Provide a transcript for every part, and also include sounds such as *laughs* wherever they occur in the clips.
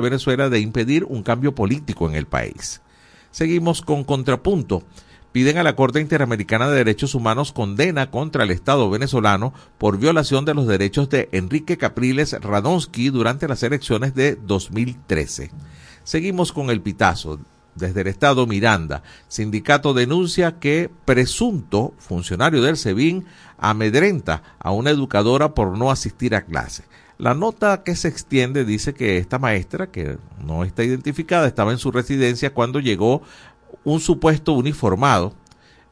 Venezuela de impedir un cambio político en el país. Seguimos con contrapunto. Piden a la Corte Interamericana de Derechos Humanos condena contra el Estado venezolano por violación de los derechos de Enrique Capriles Radonsky durante las elecciones de 2013. Seguimos con el pitazo. Desde el Estado Miranda, sindicato denuncia que presunto funcionario del SEBIN amedrenta a una educadora por no asistir a clase. La nota que se extiende dice que esta maestra, que no está identificada, estaba en su residencia cuando llegó un supuesto uniformado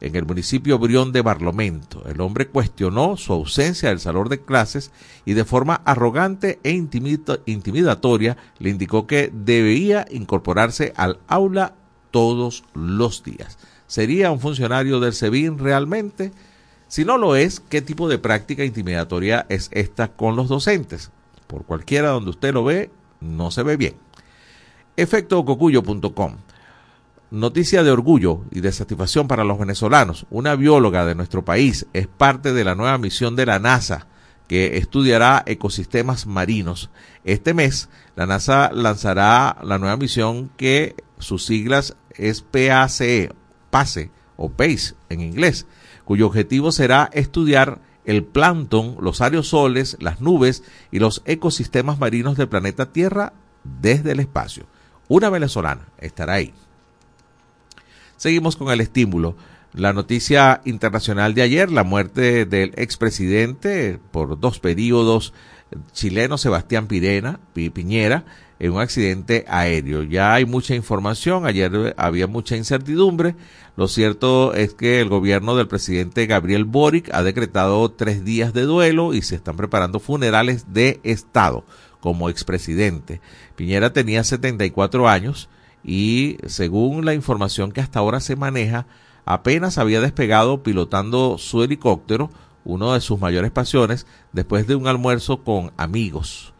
en el municipio Brión de Barlovento. El hombre cuestionó su ausencia del salón de clases y de forma arrogante e intimidatoria le indicó que debía incorporarse al aula todos los días. ¿Sería un funcionario del SEBIN realmente? Si no lo es, ¿qué tipo de práctica intimidatoria es esta con los docentes? Por cualquiera donde usted lo ve, no se ve bien. Efectococuyo.com. Noticia de orgullo y de satisfacción para los venezolanos. Una bióloga de nuestro país es parte de la nueva misión de la NASA que estudiará ecosistemas marinos. Este mes, la NASA lanzará la nueva misión que sus siglas es PACE, PACE o PACE en inglés, cuyo objetivo será estudiar el plancton, los aerosoles, las nubes y los ecosistemas marinos del planeta Tierra desde el espacio. Una venezolana estará ahí. Seguimos con el estímulo. La noticia internacional de ayer, la muerte del expresidente por dos periodos chileno Sebastián Pirena, Piñera, en un accidente aéreo. Ya hay mucha información, ayer había mucha incertidumbre. Lo cierto es que el gobierno del presidente Gabriel Boric ha decretado tres días de duelo y se están preparando funerales de Estado como expresidente. Piñera tenía 74 años y según la información que hasta ahora se maneja, apenas había despegado pilotando su helicóptero, uno de sus mayores pasiones, después de un almuerzo con amigos.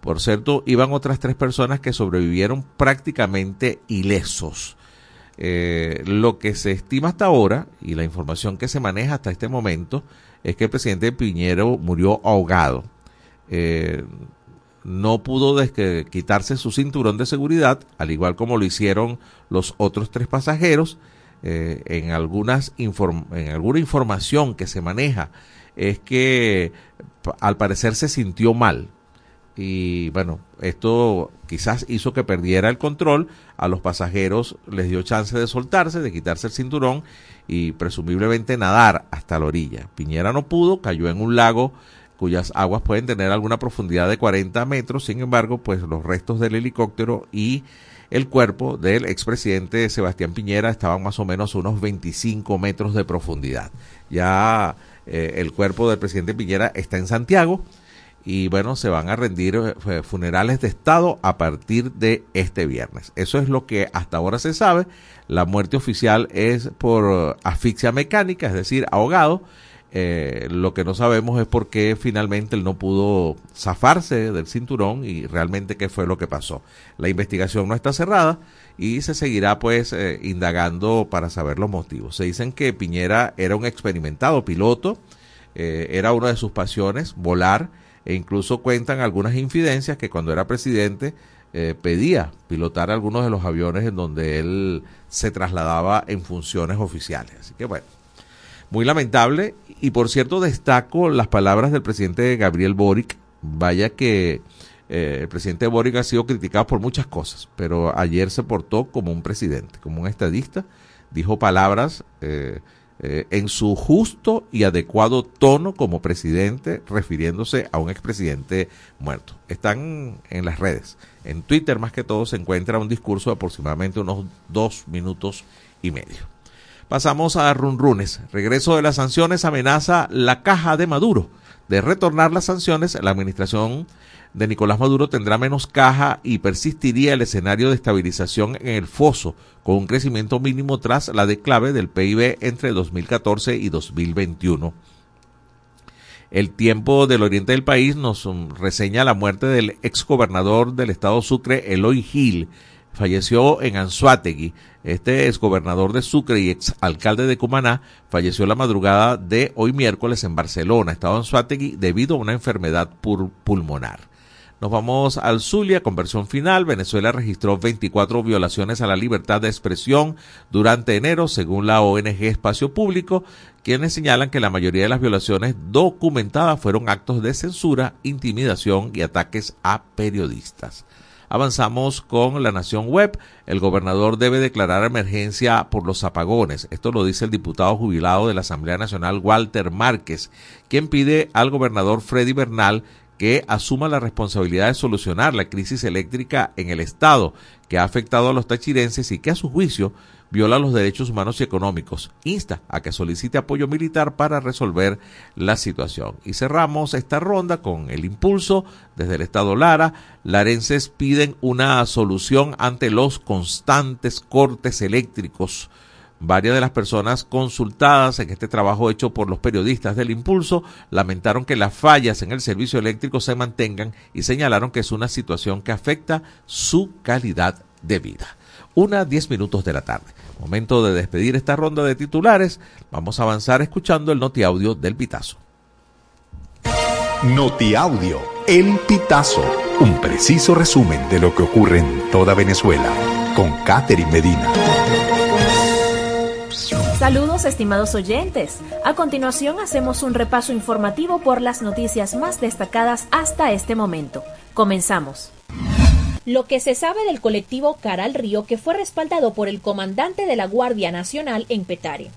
Por cierto, iban otras tres personas que sobrevivieron prácticamente ilesos. Eh, lo que se estima hasta ahora y la información que se maneja hasta este momento es que el presidente Piñero murió ahogado. Eh, no pudo quitarse su cinturón de seguridad, al igual como lo hicieron los otros tres pasajeros. Eh, en, algunas en alguna información que se maneja es que al parecer se sintió mal, y bueno, esto quizás hizo que perdiera el control, a los pasajeros les dio chance de soltarse, de quitarse el cinturón y presumiblemente nadar hasta la orilla. Piñera no pudo, cayó en un lago cuyas aguas pueden tener alguna profundidad de 40 metros, sin embargo, pues los restos del helicóptero y el cuerpo del expresidente Sebastián Piñera estaban más o menos a unos 25 metros de profundidad. Ya eh, el cuerpo del presidente Piñera está en Santiago, y bueno, se van a rendir eh, funerales de Estado a partir de este viernes. Eso es lo que hasta ahora se sabe. La muerte oficial es por asfixia mecánica, es decir, ahogado. Eh, lo que no sabemos es por qué finalmente él no pudo zafarse del cinturón y realmente qué fue lo que pasó. La investigación no está cerrada y se seguirá pues eh, indagando para saber los motivos. Se dicen que Piñera era un experimentado piloto, era una de sus pasiones volar e incluso cuentan algunas infidencias que cuando era presidente eh, pedía pilotar algunos de los aviones en donde él se trasladaba en funciones oficiales. Así que bueno, muy lamentable. Y por cierto, destaco las palabras del presidente Gabriel Boric. Vaya que eh, el presidente Boric ha sido criticado por muchas cosas, pero ayer se portó como un presidente, como un estadista. Dijo palabras eh, eh, en su justo y adecuado tono como presidente, refiriéndose a un expresidente muerto. Están en las redes. En Twitter, más que todo, se encuentra un discurso de aproximadamente unos dos minutos y medio. Pasamos a Runrunes. Regreso de las sanciones amenaza la caja de Maduro. De retornar las sanciones, la administración de Nicolás Maduro tendrá menos caja y persistiría el escenario de estabilización en el foso, con un crecimiento mínimo tras la declave del PIB entre 2014 y 2021. El tiempo del oriente del país nos reseña la muerte del exgobernador del estado Sucre, Eloy Gil. Falleció en Anzuategui. Este exgobernador de Sucre y exalcalde de Cumaná falleció la madrugada de hoy miércoles en Barcelona, estado Anzuategui, debido a una enfermedad pulmonar. Nos vamos al Zulia con versión final. Venezuela registró 24 violaciones a la libertad de expresión durante enero, según la ONG Espacio Público, quienes señalan que la mayoría de las violaciones documentadas fueron actos de censura, intimidación y ataques a periodistas. Avanzamos con la Nación Web. El gobernador debe declarar emergencia por los apagones. Esto lo dice el diputado jubilado de la Asamblea Nacional, Walter Márquez, quien pide al gobernador Freddy Bernal que asuma la responsabilidad de solucionar la crisis eléctrica en el Estado que ha afectado a los tachirenses y que a su juicio viola los derechos humanos y económicos. Insta a que solicite apoyo militar para resolver la situación. Y cerramos esta ronda con el impulso desde el Estado Lara. Larenses piden una solución ante los constantes cortes eléctricos. Varias de las personas consultadas en este trabajo hecho por los periodistas del Impulso lamentaron que las fallas en el servicio eléctrico se mantengan y señalaron que es una situación que afecta su calidad de vida. Una diez minutos de la tarde. Momento de despedir esta ronda de titulares. Vamos a avanzar escuchando el notiaudio del Pitazo. Notiaudio, El Pitazo. Un preciso resumen de lo que ocurre en toda Venezuela. Con Catherine Medina. Saludos estimados oyentes. A continuación hacemos un repaso informativo por las noticias más destacadas hasta este momento. Comenzamos lo que se sabe del colectivo Cara al Río que fue respaldado por el comandante de la Guardia Nacional en Petare.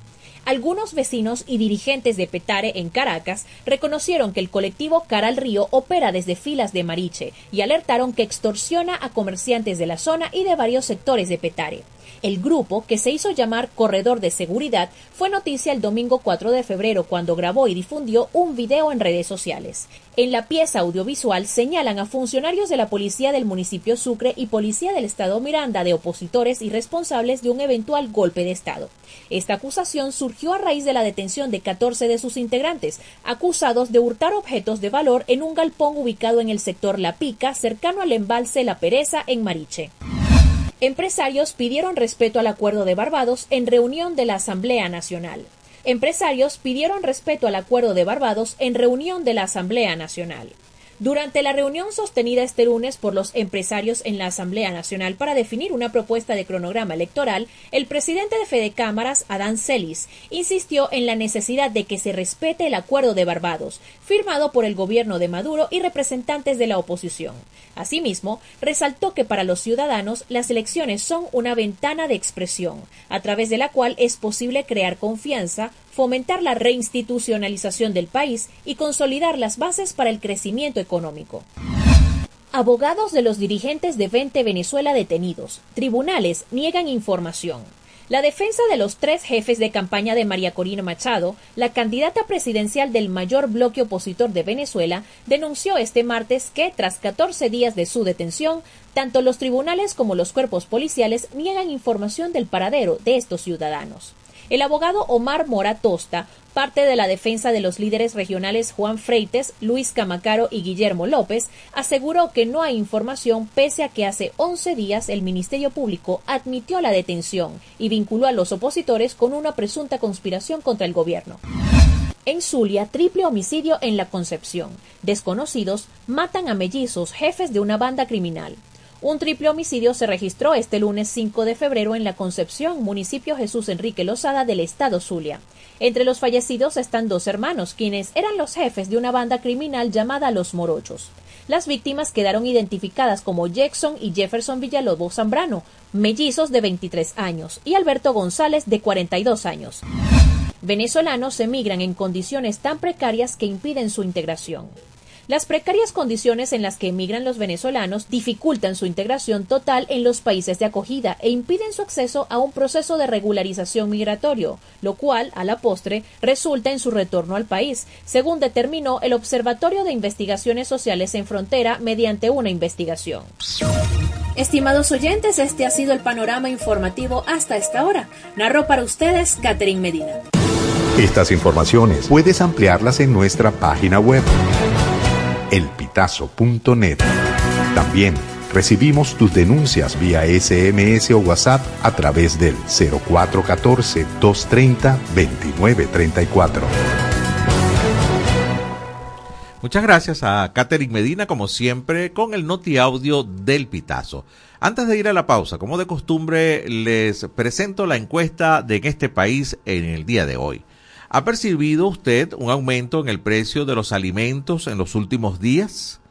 Algunos vecinos y dirigentes de Petare en Caracas reconocieron que el colectivo Cara al Río opera desde filas de Mariche y alertaron que extorsiona a comerciantes de la zona y de varios sectores de Petare. El grupo, que se hizo llamar Corredor de Seguridad, fue noticia el domingo 4 de febrero cuando grabó y difundió un video en redes sociales. En la pieza audiovisual señalan a funcionarios de la policía del municipio Sucre y policía del estado Miranda de opositores y responsables de un eventual golpe de estado. Esta acusación surgió a raíz de la detención de 14 de sus integrantes, acusados de hurtar objetos de valor en un galpón ubicado en el sector La Pica, cercano al embalse La Pereza en Mariche. Empresarios pidieron respeto al Acuerdo de Barbados en reunión de la Asamblea Nacional. Empresarios pidieron respeto al Acuerdo de Barbados en reunión de la Asamblea Nacional. Durante la reunión sostenida este lunes por los empresarios en la Asamblea Nacional para definir una propuesta de cronograma electoral, el presidente de Fede Cámaras, Adán Celis, insistió en la necesidad de que se respete el Acuerdo de Barbados, firmado por el gobierno de Maduro y representantes de la oposición. Asimismo, resaltó que para los ciudadanos las elecciones son una ventana de expresión, a través de la cual es posible crear confianza, fomentar la reinstitucionalización del país y consolidar las bases para el crecimiento económico. Abogados de los dirigentes de 20 Venezuela detenidos. Tribunales niegan información. La defensa de los tres jefes de campaña de María Corina Machado, la candidata presidencial del mayor bloque opositor de Venezuela, denunció este martes que, tras 14 días de su detención, tanto los tribunales como los cuerpos policiales niegan información del paradero de estos ciudadanos. El abogado Omar Mora Tosta, parte de la defensa de los líderes regionales Juan Freites, Luis Camacaro y Guillermo López, aseguró que no hay información pese a que hace 11 días el Ministerio Público admitió la detención y vinculó a los opositores con una presunta conspiración contra el gobierno. En Zulia, triple homicidio en la Concepción. Desconocidos matan a mellizos, jefes de una banda criminal. Un triple homicidio se registró este lunes 5 de febrero en La Concepción, municipio Jesús Enrique Lozada del estado Zulia. Entre los fallecidos están dos hermanos, quienes eran los jefes de una banda criminal llamada Los Morochos. Las víctimas quedaron identificadas como Jackson y Jefferson Villalobos Zambrano, mellizos de 23 años, y Alberto González de 42 años. Venezolanos emigran en condiciones tan precarias que impiden su integración. Las precarias condiciones en las que emigran los venezolanos dificultan su integración total en los países de acogida e impiden su acceso a un proceso de regularización migratorio, lo cual, a la postre, resulta en su retorno al país, según determinó el Observatorio de Investigaciones Sociales en Frontera mediante una investigación. Estimados oyentes, este ha sido el panorama informativo hasta esta hora. Narró para ustedes Catherine Medina. Estas informaciones puedes ampliarlas en nuestra página web elpitazo.net. También recibimos tus denuncias vía SMS o WhatsApp a través del 0414-230-2934. Muchas gracias a Catherine Medina, como siempre, con el noti audio del Pitazo. Antes de ir a la pausa, como de costumbre, les presento la encuesta de en este país en el día de hoy. ¿Ha percibido usted un aumento en el precio de los alimentos en los últimos días?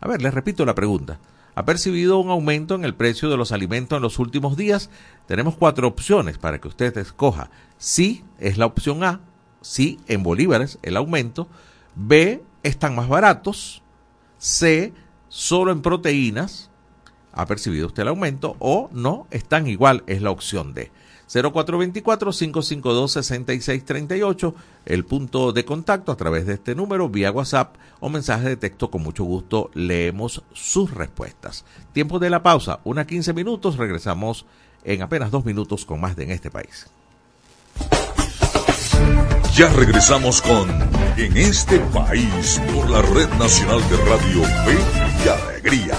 A ver, les repito la pregunta. ¿Ha percibido un aumento en el precio de los alimentos en los últimos días? Tenemos cuatro opciones para que usted escoja. Sí es la opción A, sí en bolívares el aumento. B, están más baratos. C, solo en proteínas. ¿Ha percibido usted el aumento? O no, están igual, es la opción D. 0424-552-6638, el punto de contacto a través de este número, vía WhatsApp o mensaje de texto. Con mucho gusto leemos sus respuestas. Tiempo de la pausa, una 15 minutos. Regresamos en apenas dos minutos con más de En este país. Ya regresamos con En este país por la Red Nacional de Radio Fe y Alegría.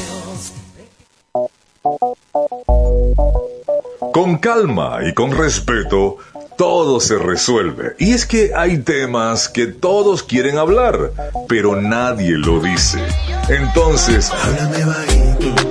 Con calma y con respeto, todo se resuelve. Y es que hay temas que todos quieren hablar, pero nadie lo dice. Entonces, háblame bajito.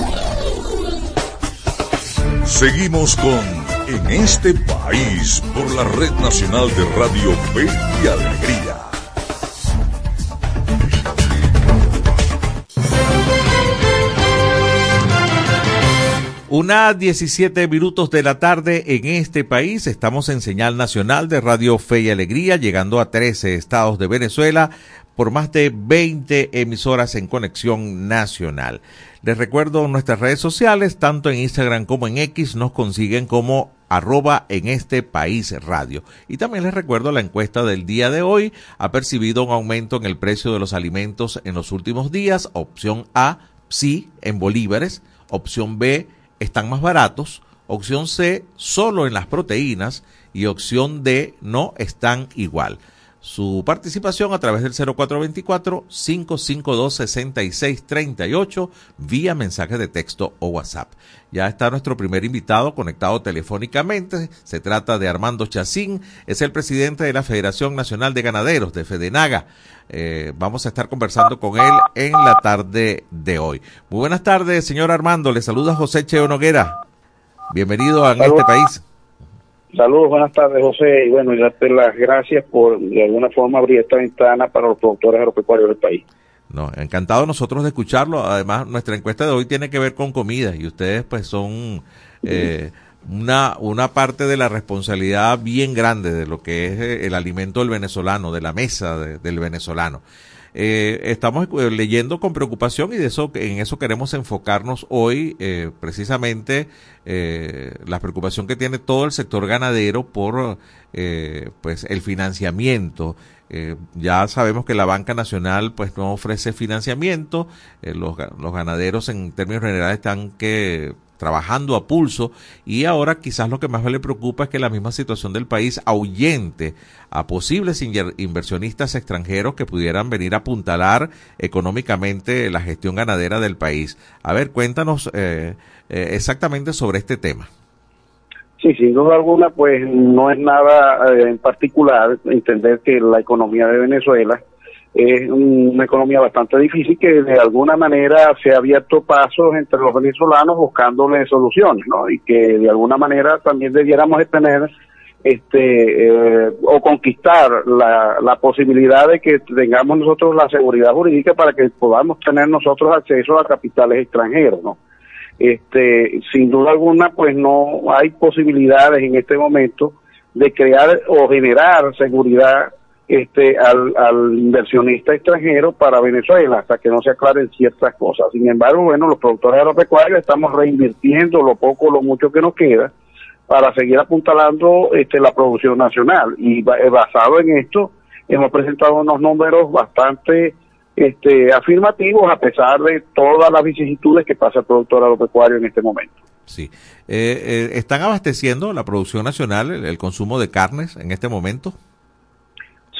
Seguimos con En este país por la Red Nacional de Radio Fe y Alegría. Una 17 minutos de la tarde en este país. Estamos en señal nacional de Radio Fe y Alegría, llegando a 13 estados de Venezuela por más de 20 emisoras en conexión nacional. Les recuerdo nuestras redes sociales, tanto en Instagram como en X, nos consiguen como arroba en este país radio. Y también les recuerdo la encuesta del día de hoy. Ha percibido un aumento en el precio de los alimentos en los últimos días. Opción A, sí, en bolívares. Opción B, están más baratos. Opción C, solo en las proteínas. Y opción D, no están igual. Su participación a través del 0424-552-6638 vía mensaje de texto o WhatsApp. Ya está nuestro primer invitado conectado telefónicamente. Se trata de Armando Chacín, es el presidente de la Federación Nacional de Ganaderos de Fedenaga. Eh, vamos a estar conversando con él en la tarde de hoy. Muy buenas tardes, señor Armando. Le saluda José Cheo Noguera. Bienvenido a este país. Saludos, buenas tardes, José. Y bueno, y darte las gracias por, de alguna forma, abrir esta ventana para los productores agropecuarios del país. No, encantado nosotros de escucharlo. Además, nuestra encuesta de hoy tiene que ver con comida y ustedes pues son eh, una, una parte de la responsabilidad bien grande de lo que es eh, el alimento del venezolano, de la mesa de- del venezolano. Eh, estamos eh, leyendo con preocupación y de eso en eso queremos enfocarnos hoy eh, precisamente eh, la preocupación que tiene todo el sector ganadero por pues el financiamiento. Ya sabemos que la banca nacional pues no ofrece financiamiento. Los, los ganaderos en términos generales están que trabajando a pulso y ahora quizás lo que más le preocupa es que la misma situación del país ahuyente a posibles inversionistas extranjeros que pudieran venir a apuntalar económicamente la gestión ganadera del país. A ver, cuéntanos eh, eh, exactamente sobre este tema. Sí, sin duda alguna, pues no es nada eh, en particular entender que la economía de Venezuela es una economía bastante difícil que de alguna manera se ha abierto pasos entre los venezolanos buscándole soluciones, ¿no? Y que de alguna manera también debiéramos tener este eh, o conquistar la, la posibilidad de que tengamos nosotros la seguridad jurídica para que podamos tener nosotros acceso a capitales extranjeros, ¿no? Este, sin duda alguna, pues no hay posibilidades en este momento de crear o generar seguridad este, al, inversionista extranjero para Venezuela hasta que no se aclaren ciertas cosas. Sin embargo, bueno, los productores agropecuarios estamos reinvirtiendo lo poco lo mucho que nos queda para seguir apuntalando este, la producción nacional y eh, basado en esto hemos presentado unos números bastante este, afirmativos a pesar de todas las vicisitudes que pasa el productor agropecuario en este momento. Sí. Eh, eh, ¿Están abasteciendo la producción nacional, el, consumo de carnes en este momento?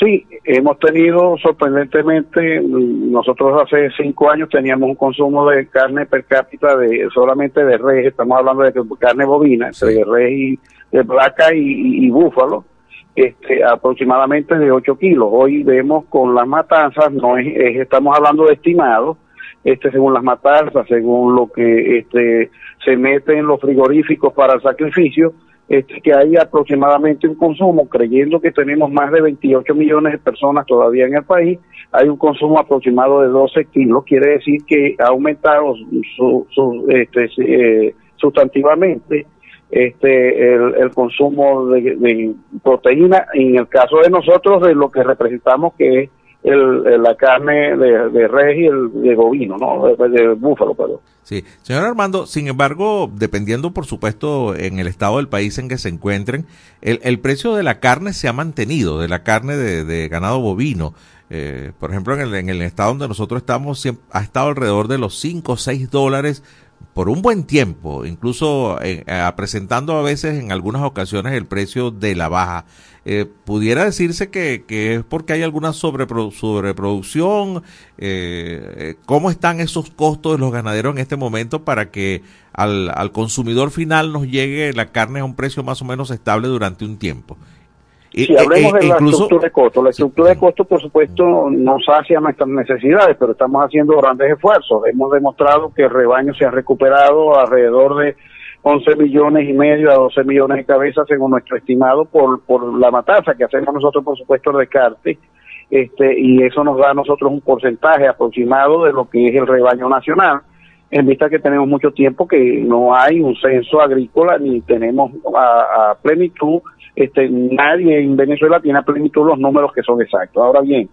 Sí, hemos tenido sorprendentemente, nosotros hace cinco años teníamos un consumo de carne per cápita de solamente de res, estamos hablando de carne bovina, entre res y de placa y búfalo, este, aproximadamente de 8 kilos. Hoy vemos con las matanzas, no es, estamos hablando de estimados, este, según las matanzas, según lo que este, se mete en los frigoríficos para el sacrificio, este, que hay aproximadamente un consumo, creyendo que tenemos más de 28 millones de personas todavía en el país, hay un consumo aproximado de 12 kilos, quiere decir que ha aumentado este, eh, sustantivamente este el, consumo de, proteína en el caso de nosotros de lo que representamos que es el, la carne de, de res y el de bovino, ¿no? De, búfalo, perdón. Sí, señor Armando, sin embargo, dependiendo por supuesto en el estado del país en que se encuentren, el, el precio de la carne se ha mantenido, de la carne de, ganado bovino. Eh, por ejemplo, en el, en el estado donde nosotros estamos, ha estado alrededor de los 5 o 6 dólares por un buen tiempo, incluso eh, eh, presentando a veces en algunas ocasiones el precio de la baja. Eh, pudiera decirse que, es porque hay alguna sobreproducción. Eh, ¿Cómo están esos costos de los ganaderos en este momento para que al consumidor final nos llegue la carne a un precio más o menos estable durante un tiempo? Si hablemos de la estructura de costo, la estructura de costo, por supuesto, no sacia nuestras necesidades, pero estamos haciendo grandes esfuerzos. Hemos demostrado que el rebaño se ha recuperado alrededor de 11 millones y medio a 12 millones de cabezas, según nuestro estimado, por, por la matanza que hacemos nosotros, por supuesto, el descarte. Este, y eso nos da a nosotros un porcentaje aproximado de lo que es el rebaño nacional en vista que tenemos mucho tiempo que no hay un censo agrícola ni tenemos a, a plenitud este, nadie en Venezuela tiene a plenitud los números que son exactos. Ahora bien,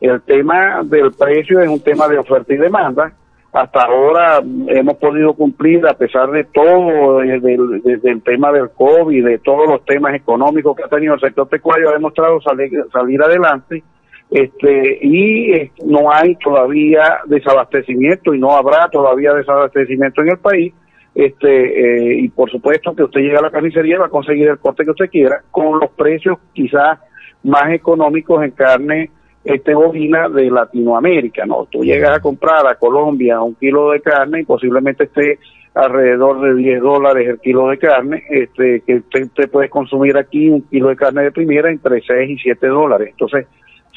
el tema del precio es un tema de oferta y demanda. Hasta ahora hemos podido cumplir, a pesar de todo, desde el, tema del COVID, de todos los temas económicos que ha tenido el sector pecuario, ha demostrado salir, salir adelante. Este, y eh, no hay todavía desabastecimiento y no habrá todavía desabastecimiento en el país este eh, y por supuesto que usted llega a la carnicería y va a conseguir el corte que usted quiera con los precios quizás más económicos en carne este bovina de Latinoamérica, ¿no? Tú llegas a comprar a Colombia un kilo de carne y posiblemente esté alrededor de 10 dólares el kilo de carne, este, que usted, usted puede consumir aquí un kilo de carne de primera entre 6 y 7 dólares. Entonces,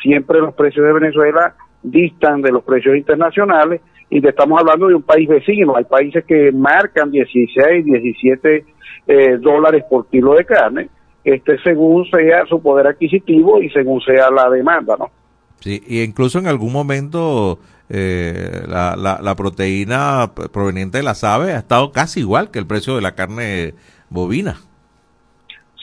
siempre los precios de Venezuela distan de los precios internacionales y estamos hablando de un país vecino. Hay países que marcan 16, 17 eh, dólares por kilo de carne, este según sea su poder adquisitivo y según sea la demanda, ¿no? Sí, y incluso en algún momento eh, la, la, proteína proveniente de las aves ha estado casi igual que el precio de la carne bovina.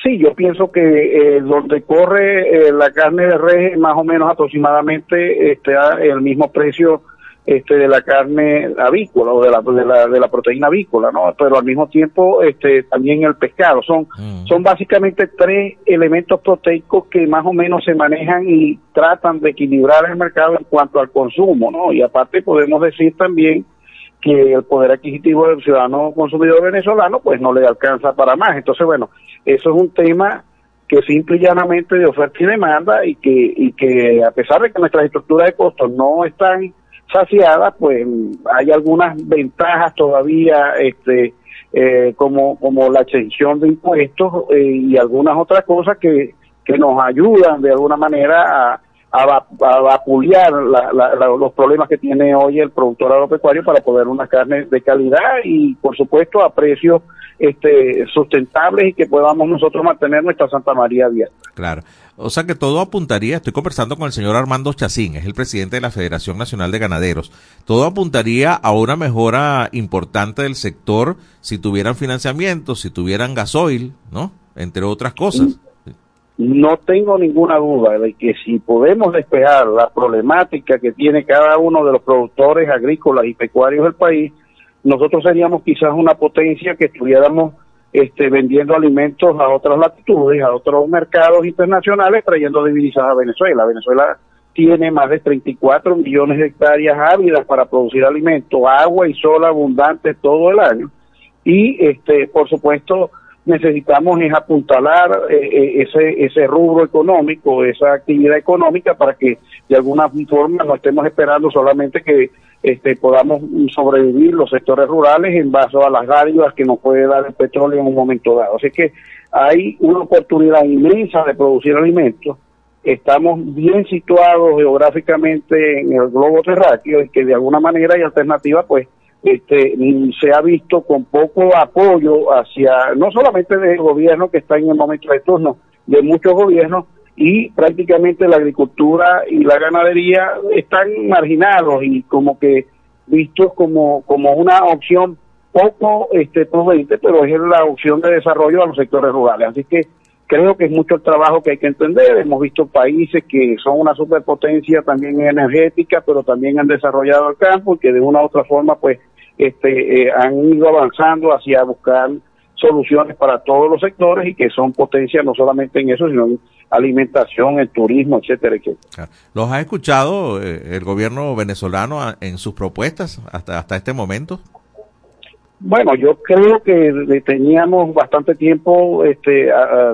Sí, yo pienso que eh, donde corre la carne de res más o menos aproximadamente está el mismo precio este de la carne avícola o de la, de la, de la proteína avícola, ¿no? Pero al mismo tiempo este también el pescado. Son, mm. son básicamente tres elementos proteicos que más o menos se manejan y tratan de equilibrar el mercado en cuanto al consumo, ¿no? Y aparte podemos decir también que el poder adquisitivo del ciudadano consumidor venezolano pues no le alcanza para más. Entonces, bueno, eso es un tema que simple y llanamente de oferta y demanda y que, y que a pesar de que nuestras estructuras de costos no están saciadas, pues hay algunas ventajas todavía, este, eh, como, como la exención de impuestos eh, y algunas otras cosas que, que nos ayudan de alguna manera a, a, vapulear los problemas que tiene hoy el productor agropecuario para poder una carne de calidad y por supuesto a precios este, sustentables y que podamos nosotros mantener nuestra Santa María abierta. Claro. O sea que todo apuntaría, estoy conversando con el señor Armando Chacín, es el presidente de la Federación Nacional de Ganaderos, todo apuntaría a una mejora importante del sector si tuvieran financiamiento, si tuvieran gasoil, ¿no? Entre otras cosas. No tengo ninguna duda de que si podemos despejar la problemática que tiene cada uno de los productores agrícolas y pecuarios del país, nosotros seríamos quizás una potencia que estuviéramos este, vendiendo alimentos a otras latitudes, a otros mercados internacionales, trayendo divisas a Venezuela. Venezuela tiene más de 34 millones de hectáreas ávidas para producir alimentos, agua y sol abundante todo el año. Y, este, por supuesto, necesitamos es apuntalar eh, eh, ese, ese rubro económico, esa actividad económica para que de alguna forma no estemos esperando solamente que este, podamos sobrevivir los sectores rurales en base a las dádivas que nos puede dar el petróleo en un momento dado. Así que hay una oportunidad inmensa de producir alimentos. Estamos bien situados geográficamente en el globo terráqueo y que de alguna manera hay alternativa pues este, se ha visto con poco apoyo hacia, no solamente del gobierno que está en el momento de turno, de muchos gobiernos, y prácticamente la agricultura y la ganadería están marginados y como que vistos como, como una opción poco este, prudente, pero es la opción de desarrollo a los sectores rurales. Así que creo que es mucho el trabajo que hay que entender. Hemos visto países que son una superpotencia también energética, pero también han desarrollado el campo y que de una u otra forma pues este, eh, han ido avanzando hacia buscar soluciones para todos los sectores y que son potencias no solamente en eso, sino en alimentación, en turismo, etcétera, etcétera. ¿Los ha escuchado eh, el gobierno venezolano en sus propuestas hasta, hasta este momento? Bueno, yo creo que teníamos bastante tiempo este,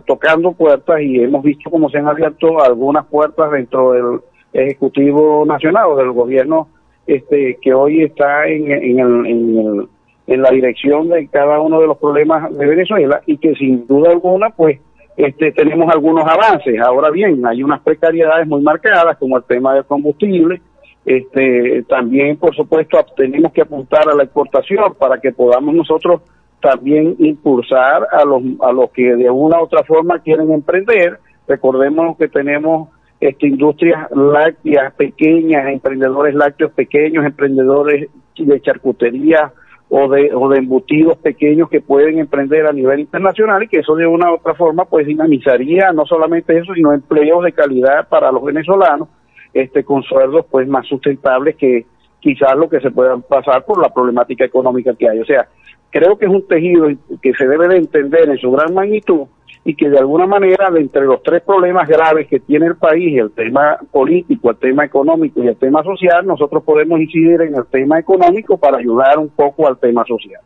tocando puertas y hemos visto cómo se han abierto algunas puertas dentro del Ejecutivo Nacional o del gobierno este, que hoy está en, en, en, la dirección de cada uno de los problemas de Venezuela y que sin duda alguna, pues, este, tenemos algunos avances. Ahora bien, hay unas precariedades muy marcadas, como el tema del combustible. Este, también, por supuesto, tenemos que apuntar a la exportación para que podamos nosotros también impulsar a los, a los que de una u otra forma quieren emprender. Recordemos que tenemos este, industrias lácteas pequeñas, emprendedores lácteos pequeños, emprendedores de charcutería o de, o de embutidos pequeños que pueden emprender a nivel internacional y que eso de una u otra forma pues dinamizaría no solamente eso, sino empleos de calidad para los venezolanos, este, con sueldos pues más sustentables que quizás lo que se puedan pasar por la problemática económica que hay. O sea, creo que es un tejido que se debe de entender en su gran magnitud y que de alguna manera de entre los tres problemas graves que tiene el país, el tema político, el tema económico y el tema social, nosotros podemos incidir en el tema económico para ayudar un poco al tema social.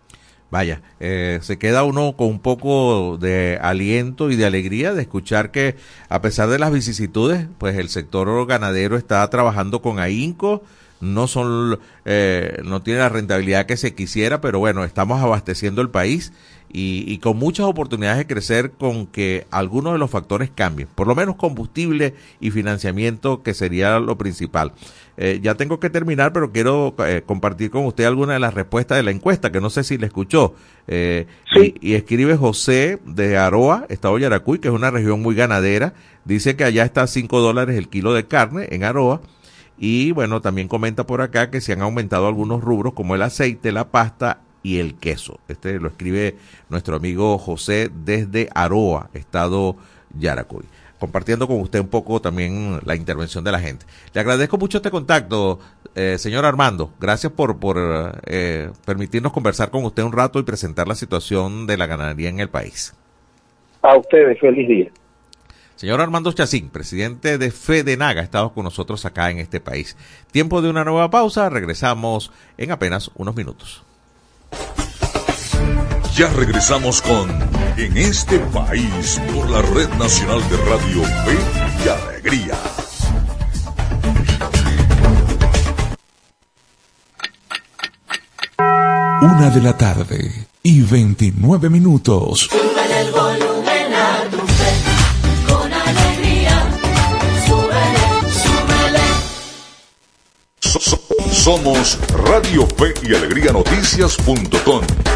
Vaya, eh, se queda uno con un poco de aliento y de alegría de escuchar que a pesar de las vicisitudes, pues el sector ganadero está trabajando con ahínco, no son, eh, no tiene la rentabilidad que se quisiera, pero bueno, estamos abasteciendo el país y, con muchas oportunidades de crecer con que algunos de los factores cambien, por lo menos combustible y financiamiento, que sería lo principal. Eh, ya tengo que terminar, pero quiero eh, compartir con usted alguna de las respuestas de la encuesta, que no sé si le escuchó. Eh, y, escribe José de Aroa, Estado Yaracuy, que es una región muy ganadera. Dice que allá está a 5 dólares el kilo de carne en Aroa. Y bueno, también comenta por acá que se han aumentado algunos rubros como el aceite, la pasta y el queso. Este lo escribe nuestro amigo José desde Aroa, estado Yaracuy. Compartiendo con usted un poco también la intervención de la gente. Le agradezco mucho este contacto, eh, señor Armando. Gracias por, por eh, permitirnos conversar con usted un rato y presentar la situación de la ganadería en el país. A ustedes, feliz día. Señor Armando Chacín, presidente de FEDENAGA, ha estado con nosotros acá en este país. Tiempo de una nueva pausa, regresamos en apenas unos minutos. Ya regresamos con En este país por la Red Nacional de Radio Fe y Alegría. Una de la tarde y 29 minutos. somos Radio Fe y Alegría Noticias.com.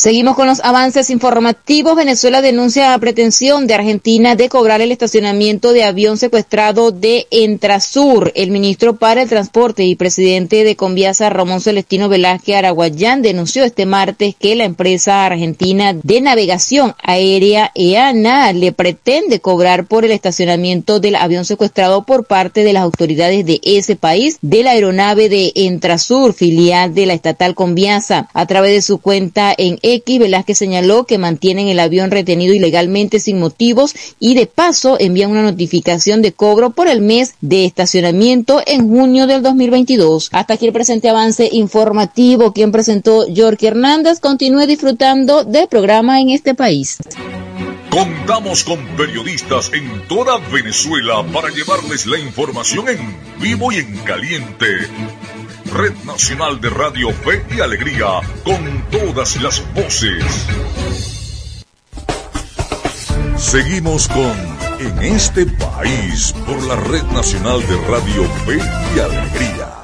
Seguimos con los avances informativos. Venezuela denuncia la pretensión de Argentina de cobrar el estacionamiento de avión secuestrado de Entrasur. El ministro para el Transporte y presidente de Conviasa, Ramón Celestino Velázquez Araguayán, denunció este martes que la empresa argentina de navegación aérea EANA le pretende cobrar por el estacionamiento del avión secuestrado por parte de las autoridades de ese país de la aeronave de Entrasur, filial de la estatal Conviasa. A través de su cuenta en X, Velázquez señaló que mantienen el avión retenido ilegalmente sin motivos y de paso envían una notificación de cobro por el mes de estacionamiento en junio del 2022. Hasta aquí el presente avance informativo. Quien presentó Jorge Hernández continúe disfrutando del programa en este país. Contamos con periodistas en toda Venezuela para llevarles la información en vivo y en caliente Red Nacional de Radio Fe y Alegría, con todas las voces. Seguimos con En este país por la Red Nacional de Radio Fe y Alegría.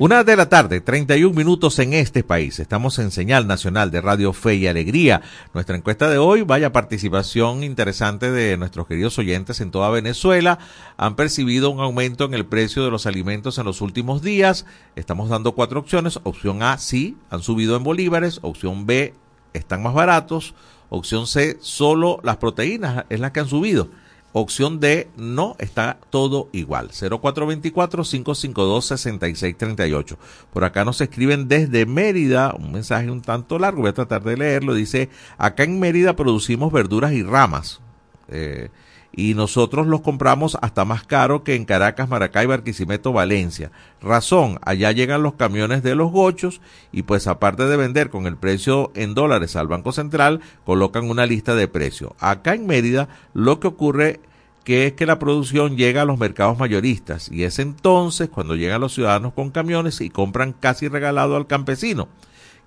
Una de la tarde, 31 minutos en este país. Estamos en señal nacional de Radio Fe y Alegría. Nuestra encuesta de hoy, vaya participación interesante de nuestros queridos oyentes en toda Venezuela. Han percibido un aumento en el precio de los alimentos en los últimos días. Estamos dando cuatro opciones. Opción A, sí, han subido en bolívares. Opción B, están más baratos. Opción C, solo las proteínas es la que han subido. Opción D, no, está todo igual. 0424-552-6638. Por acá nos escriben desde Mérida, un mensaje un tanto largo, voy a tratar de leerlo. Dice, acá en Mérida producimos verduras y ramas. Eh, y nosotros los compramos hasta más caro que en Caracas, Maracay, Barquisimeto, Valencia. Razón, allá llegan los camiones de los gochos y pues aparte de vender con el precio en dólares al Banco Central, colocan una lista de precios. Acá en Mérida lo que ocurre que es que la producción llega a los mercados mayoristas y es entonces cuando llegan los ciudadanos con camiones y compran casi regalado al campesino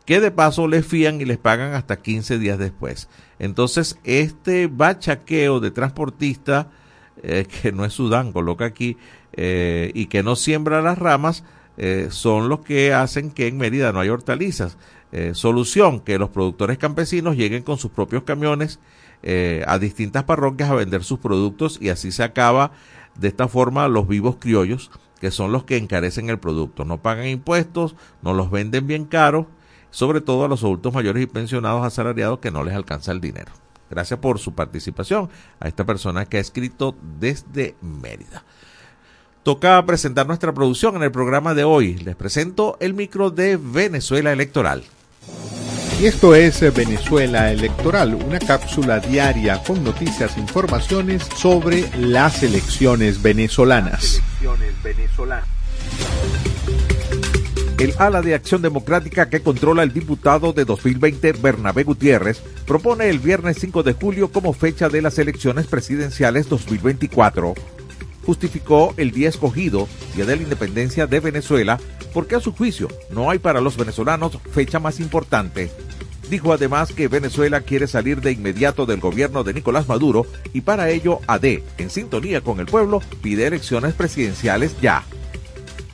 que de paso les fían y les pagan hasta 15 días después. Entonces, este bachaqueo de transportista, eh, *laughs* que no es Sudán, coloca aquí, eh, y que no siembra las ramas, eh, son los que hacen que en Mérida no haya hortalizas. solución, que los productores campesinos lleguen con sus propios camiones a distintas parroquias a vender sus productos y así se acaba de esta forma los vivos criollos, que son los que encarecen el producto. No pagan impuestos, no los venden bien caros sobre todo a los adultos mayores y pensionados asalariados que no les alcanza el dinero. Gracias por su participación a esta persona que ha escrito desde Mérida. Toca presentar nuestra producción en el programa de hoy. Les presento el micro de Venezuela Electoral. Y esto es Venezuela Electoral, una cápsula diaria con noticias e informaciones sobre las elecciones venezolanas. Elecciones venezolanas. El ala de Acción Democrática que controla el diputado de 2020 Bernabé Gutiérrez propone el viernes 5 de julio como fecha de las elecciones presidenciales 2024. Justificó el día escogido, Día de la Independencia de Venezuela, porque a su juicio no hay para los venezolanos fecha más importante. Dijo además que Venezuela quiere salir de inmediato del gobierno de Nicolás Maduro y para ello AD, en sintonía con el pueblo, pide elecciones presidenciales ya.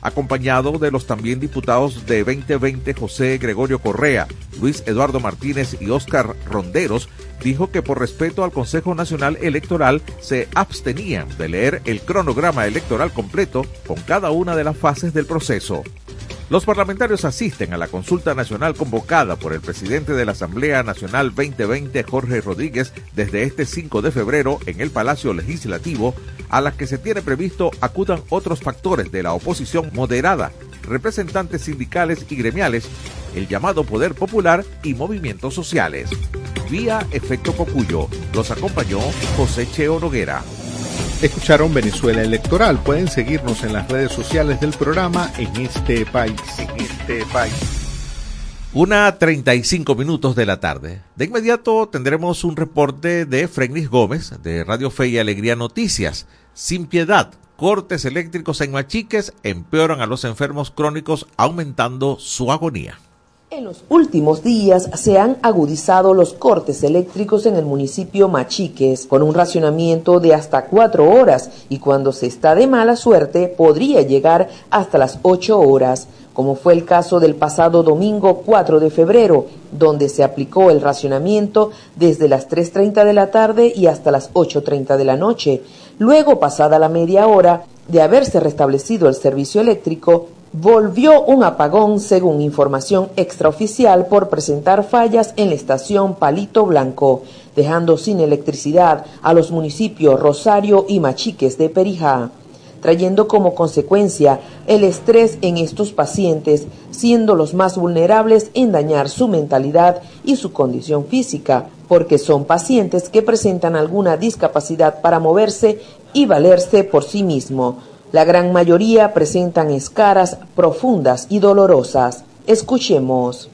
Acompañado de los también diputados de 2020 José Gregorio Correa, Luis Eduardo Martínez y Óscar Ronderos, dijo que por respeto al Consejo Nacional Electoral se abstenían de leer el cronograma electoral completo con cada una de las fases del proceso. Los parlamentarios asisten a la consulta nacional convocada por el presidente de la Asamblea Nacional 2020, Jorge Rodríguez, desde este 5 de febrero en el Palacio Legislativo, a la que se tiene previsto acudan otros factores de la oposición moderada, representantes sindicales y gremiales, el llamado Poder Popular y movimientos sociales. Vía Efecto Cocuyo, los acompañó José Cheo Noguera. Escucharon Venezuela Electoral. Pueden seguirnos en las redes sociales del programa en este país. En este país. Una 35 minutos de la tarde. De inmediato tendremos un reporte de Fregnis Gómez de Radio Fe y Alegría Noticias. Sin piedad, cortes eléctricos en Machiques empeoran a los enfermos crónicos aumentando su agonía. En los últimos días se han agudizado los cortes eléctricos en el municipio Machiques, con un racionamiento de hasta cuatro horas y cuando se está de mala suerte podría llegar hasta las ocho horas, como fue el caso del pasado domingo 4 de febrero, donde se aplicó el racionamiento desde las 3.30 de la tarde y hasta las 8.30 de la noche. Luego, pasada la media hora de haberse restablecido el servicio eléctrico, volvió un apagón según información extraoficial por presentar fallas en la estación Palito Blanco, dejando sin electricidad a los municipios Rosario y Machiques de Perijá, trayendo como consecuencia el estrés en estos pacientes, siendo los más vulnerables en dañar su mentalidad y su condición física, porque son pacientes que presentan alguna discapacidad para moverse y valerse por sí mismo la gran mayoría presentan escaras profundas y dolorosas. Escuchemos.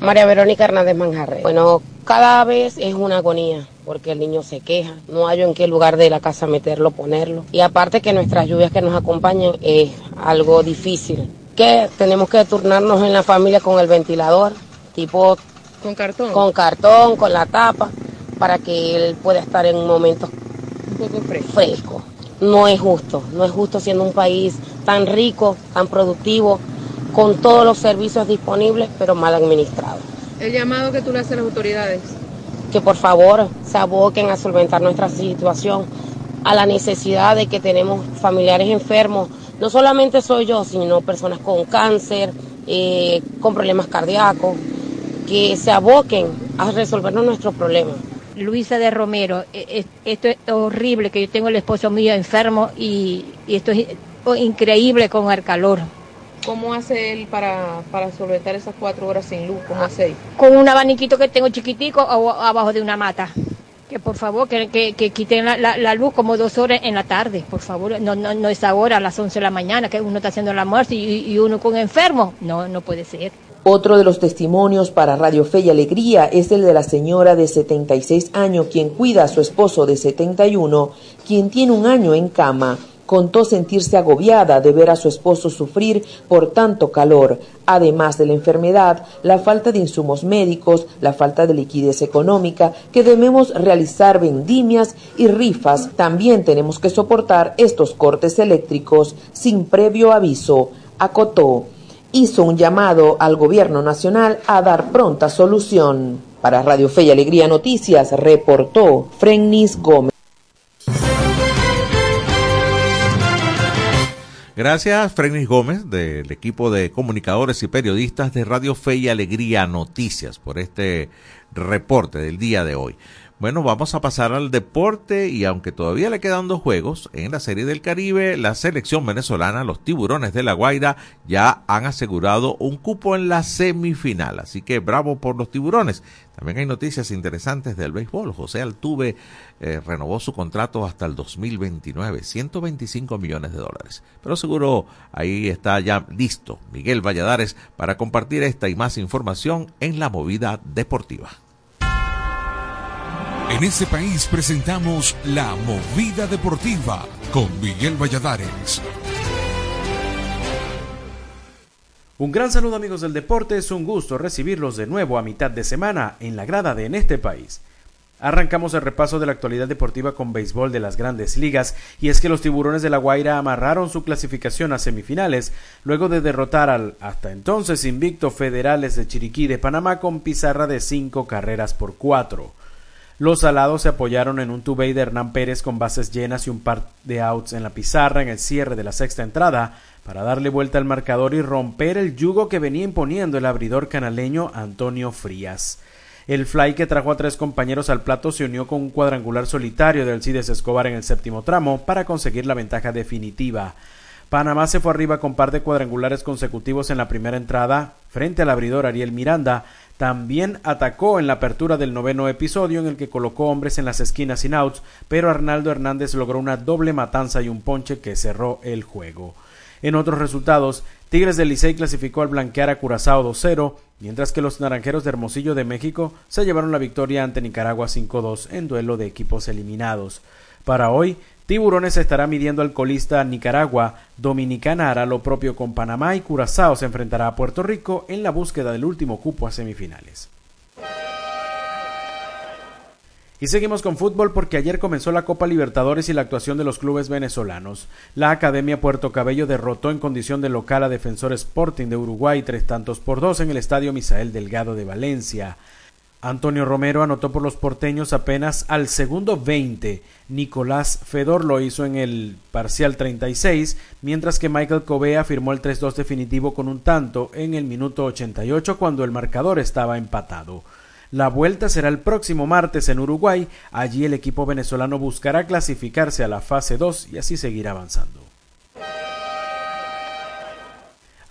María Verónica Hernández Manjarre. Bueno, cada vez es una agonía porque el niño se queja, no hay en qué lugar de la casa meterlo, ponerlo. Y aparte que nuestras lluvias que nos acompañan es algo difícil, que tenemos que turnarnos en la familia con el ventilador, tipo con cartón, con cartón, con la tapa, para que él pueda estar en un momento un poco fresco. fresco no es justo, no es justo siendo un país tan rico, tan productivo, con todos los servicios disponibles, pero mal administrado. El llamado que tú le haces a las autoridades. Que por favor se aboquen a solventar nuestra situación, a la necesidad de que tenemos familiares enfermos. No solamente soy yo, sino personas con cáncer, eh, con problemas cardíacos, que se aboquen a resolvernos nuestros problemas. Luisa de Romero, e, esto es horrible, que yo tengo el esposo mío enfermo y, esto es increíble con el calor. ¿Cómo hace él para, para solventar esas cuatro horas sin luz? ¿Cómo hace él? Con un abaniquito que tengo chiquitico abajo de una mata. Que por favor, que, que, quiten la, luz como dos horas en la tarde, por favor. No, no, no es ahora a las 11 de la mañana que uno está haciendo el almuerzo y, y uno con enfermo. No, no puede ser. Otro de los testimonios para Radio Fe y Alegría es el de la señora de 76 años quien cuida a su esposo de 71, quien tiene un año en cama. Contó sentirse agobiada de ver a su esposo sufrir por tanto calor, además de la enfermedad, la falta de insumos médicos, la falta de liquidez económica, que debemos realizar vendimias y rifas. También tenemos que soportar estos cortes eléctricos sin previo aviso. Acotó hizo un llamado al gobierno nacional a dar pronta solución. Para Radio Fe y Alegría Noticias reportó Frennis Gómez. Gracias, Frennis Gómez, del equipo de comunicadores y periodistas de Radio Fe y Alegría Noticias, por este reporte del día de hoy. Bueno, vamos a pasar al deporte y aunque todavía le quedan dos juegos en la Serie del Caribe, la selección venezolana, los Tiburones de la Guaira, ya han asegurado un cupo en la semifinal. Así que bravo por los Tiburones. También hay noticias interesantes del béisbol. José Altuve eh, renovó su contrato hasta el 2029, 125 millones de dólares. Pero seguro ahí está ya listo Miguel Valladares para compartir esta y más información en la movida deportiva. En este país presentamos La Movida Deportiva con Miguel Valladares. Un gran saludo amigos del deporte, es un gusto recibirlos de nuevo a mitad de semana en la grada de En este país. Arrancamos el repaso de la actualidad deportiva con béisbol de las grandes ligas y es que los tiburones de la Guaira amarraron su clasificación a semifinales luego de derrotar al hasta entonces invicto Federales de Chiriquí de Panamá con pizarra de cinco carreras por cuatro. Los alados se apoyaron en un tubey de Hernán Pérez con bases llenas y un par de outs en la pizarra en el cierre de la sexta entrada para darle vuelta al marcador y romper el yugo que venía imponiendo el abridor canaleño Antonio Frías. El fly que trajo a tres compañeros al plato se unió con un cuadrangular solitario de Alcides Escobar en el séptimo tramo para conseguir la ventaja definitiva. Panamá se fue arriba con par de cuadrangulares consecutivos en la primera entrada frente al abridor Ariel Miranda. También atacó en la apertura del noveno episodio en el que colocó hombres en las esquinas sin outs, pero Arnaldo Hernández logró una doble matanza y un ponche que cerró el juego. En otros resultados, Tigres del Licey clasificó al blanquear a Curazao 2-0, mientras que los Naranjeros de Hermosillo de México se llevaron la victoria ante Nicaragua 5-2 en duelo de equipos eliminados. Para hoy, Tiburones estará midiendo al colista Nicaragua, Dominicana hará lo propio con Panamá y Curazao se enfrentará a Puerto Rico en la búsqueda del último cupo a semifinales. Y seguimos con fútbol porque ayer comenzó la Copa Libertadores y la actuación de los clubes venezolanos. La Academia Puerto Cabello derrotó en condición de local a Defensor Sporting de Uruguay tres tantos por dos en el Estadio Misael Delgado de Valencia. Antonio Romero anotó por los porteños apenas al segundo 20. Nicolás Fedor lo hizo en el parcial 36, mientras que Michael Covea firmó el 3-2 definitivo con un tanto en el minuto 88 cuando el marcador estaba empatado. La vuelta será el próximo martes en Uruguay. Allí el equipo venezolano buscará clasificarse a la fase 2 y así seguir avanzando.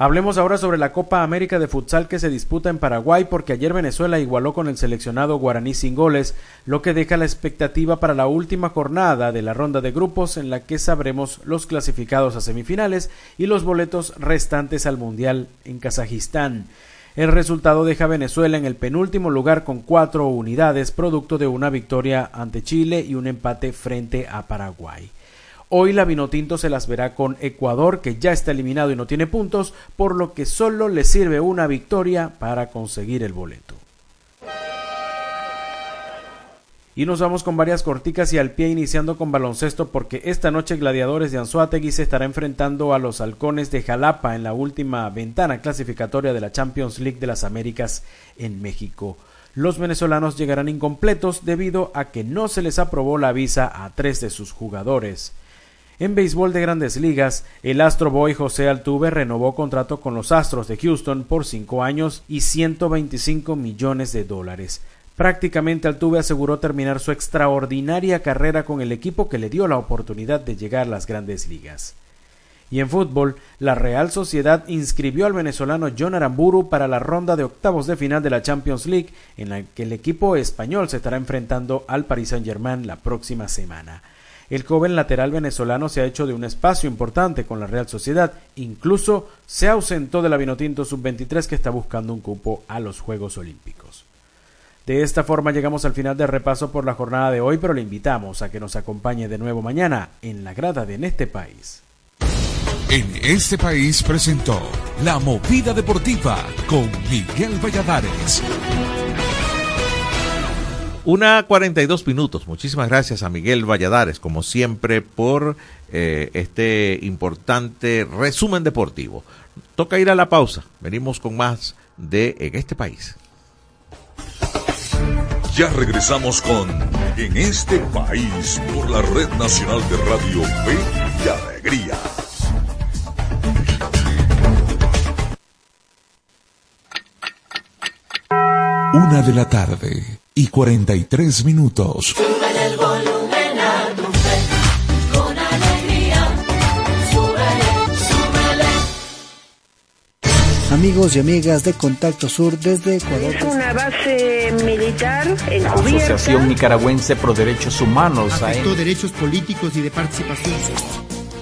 Hablemos ahora sobre la Copa América de Futsal que se disputa en Paraguay porque ayer Venezuela igualó con el seleccionado guaraní sin goles, lo que deja la expectativa para la última jornada de la ronda de grupos en la que sabremos los clasificados a semifinales y los boletos restantes al Mundial en Kazajistán. El resultado deja a Venezuela en el penúltimo lugar con cuatro unidades, producto de una victoria ante Chile y un empate frente a Paraguay. Hoy la Vinotinto se las verá con Ecuador, que ya está eliminado y no tiene puntos, por lo que solo le sirve una victoria para conseguir el boleto. Y nos vamos con varias corticas y al pie iniciando con baloncesto porque esta noche Gladiadores de Anzuategui se estará enfrentando a los Halcones de Jalapa en la última ventana clasificatoria de la Champions League de las Américas en México. Los venezolanos llegarán incompletos debido a que no se les aprobó la visa a tres de sus jugadores. En béisbol de grandes ligas, el Astro Boy José Altuve renovó contrato con los Astros de Houston por cinco años y 125 millones de dólares. Prácticamente Altuve aseguró terminar su extraordinaria carrera con el equipo que le dio la oportunidad de llegar a las grandes ligas. Y en fútbol, la Real Sociedad inscribió al venezolano John Aramburu para la ronda de octavos de final de la Champions League, en la que el equipo español se estará enfrentando al Paris Saint-Germain la próxima semana. El joven lateral venezolano se ha hecho de un espacio importante con la Real Sociedad, incluso se ausentó de la Vinotinto Sub-23 que está buscando un cupo a los Juegos Olímpicos. De esta forma llegamos al final del repaso por la jornada de hoy, pero le invitamos a que nos acompañe de nuevo mañana en la grada de En este país. En este país presentó La Movida Deportiva con Miguel Valladares. Una 42 minutos. Muchísimas gracias a Miguel Valladares, como siempre, por eh, este importante resumen deportivo. Toca ir a la pausa. Venimos con más de En este país. Ya regresamos con En este país por la Red Nacional de Radio Fe y Alegría. Una de la tarde y 43 minutos. amigos y amigas de Contacto Sur desde Ecuador. Es una base militar La Asociación Nicaragüense Pro Derechos Humanos. Afectó derechos políticos y de participación.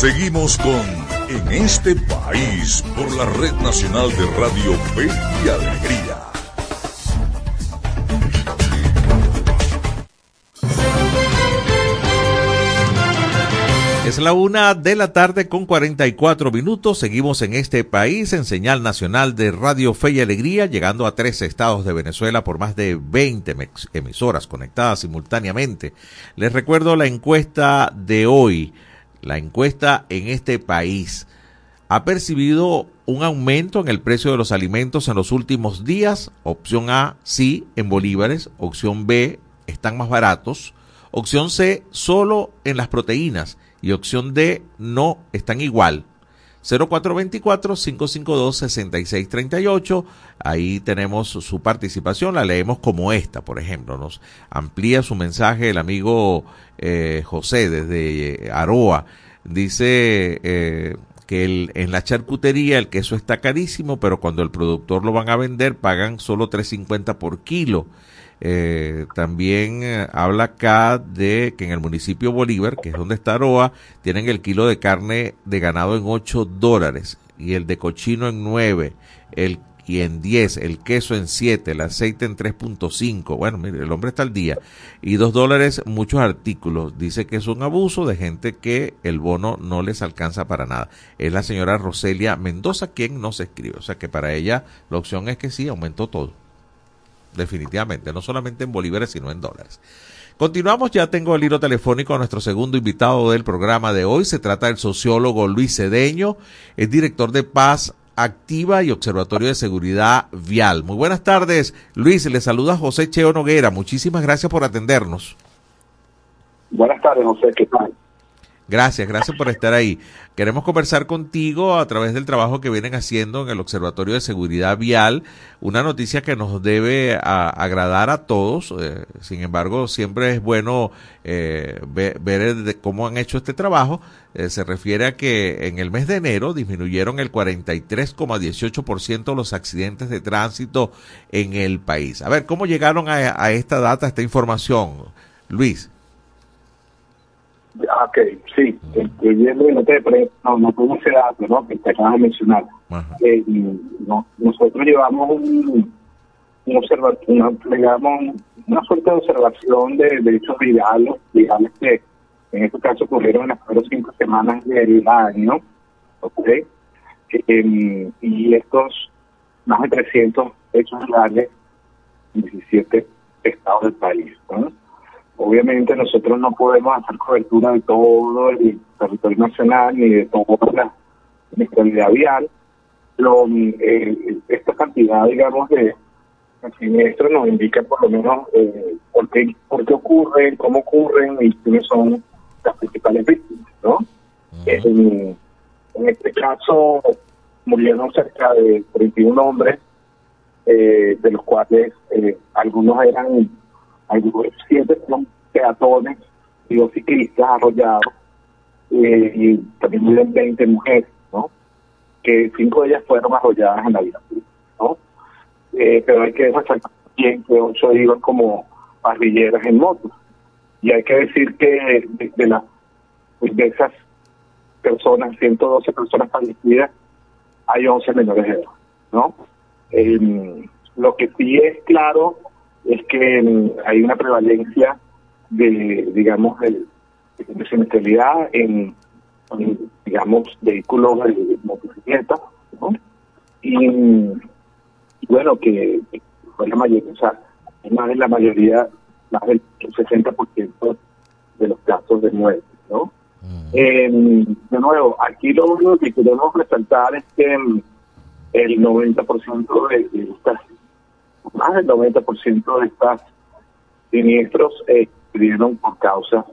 Seguimos con En este país por la Red Nacional de Radio Fe y Alegría. Es la una de la tarde con 44 minutos. Seguimos en este país en señal nacional de Radio Fe y Alegría, llegando a tres estados de Venezuela por más de 20 emisoras conectadas simultáneamente. Les recuerdo la encuesta de hoy la encuesta en este país ha percibido un aumento en el precio de los alimentos en los últimos días. Opción A, sí, en bolívares. Opción B, están más baratos. Opción C, solo en las proteínas. Y opción D, no, están igual. 0424-552-6638. Ahí tenemos su participación, la leemos como esta, por ejemplo. Nos amplía su mensaje el amigo eh, José desde eh, Aroa. Dice eh, que en la charcutería el queso está carísimo, pero cuando el productor lo van a vender pagan solo 3.50 por kilo. Eh, también eh, habla acá de que en el municipio Bolívar, que es donde está Aroa, tienen el kilo de carne de ganado en 8 dólares y el de cochino en 9, el y en 10, el queso en 7, el aceite en 3.5. Bueno, mire, el hombre está al día. Y 2 dólares muchos artículos. Dice que es un abuso de gente que el bono no les alcanza para nada. Es la señora Roselia Mendoza quien nos escribe. O sea que para ella la opción es que sí, aumentó todo definitivamente, no solamente en bolívares, sino en dólares. Continuamos, ya tengo el hilo telefónico a nuestro segundo invitado del programa de hoy. Se trata del sociólogo Luis Cedeño, es director de Paz Activa y Observatorio de Seguridad Vial. Muy buenas tardes, Luis. Le saluda José Cheo Noguera. Muchísimas gracias por atendernos. Buenas tardes, José. ¿Qué tal? Gracias, gracias por estar ahí. Queremos conversar contigo a través del trabajo que vienen haciendo en el Observatorio de Seguridad Vial, una noticia que nos debe agradar a todos. Eh, sin embargo, siempre es bueno eh, ver, cómo han hecho este trabajo. Eh, se refiere a que en el mes de enero disminuyeron el 43,18% los accidentes de tránsito en el país. A ver, ¿cómo llegaron a, a esta data, a esta información, Luis? Ok, sí, viendo el no, no tengo ese dato, ¿no? Que te acabas de mencionar. Eh, no, nosotros llevamos un, un observatorio, digamos, una suerte de observación de derechos virales, digamos que en este caso ocurrieron en las primeras cinco semanas del año, ¿ok? Eh, y estos más de 300 hechos virales en 17 estados del país, ¿no? Obviamente nosotros no podemos hacer cobertura de todo el territorio nacional ni de toda la inestabilidad vial. Lo, eh, esta cantidad, digamos, de siniestros nos indica por lo menos eh, por, qué, por qué ocurren, cómo ocurren y quiénes son las principales víctimas, ¿no? en, este caso murieron cerca de 31 hombres, eh, de los cuales algunos eran siete son peatones y dos ciclistas arrollados eh, y también viven 20 mujeres, ¿no? Que cinco de ellas fueron arrolladas en la vida ¿no? Eh, pero hay que resaltar también que ocho iban como parrilleras en motos. Y hay que decir que de, la, pues, de esas personas, 112 personas fallecidas, hay 11 menores de edad, ¿no? Eh, lo que sí es claro es que mm, hay una prevalencia de, digamos, de, de siniestralidad en, digamos, vehículos de motocicleta, ¿no? Y, bueno, que fue la mayoría, o sea, más de la mayoría, más del 60% de los casos de muerte, ¿no? de nuevo, aquí lo único que queremos resaltar es que el 90% de, estas, más del 90% de estas siniestros eh, por causa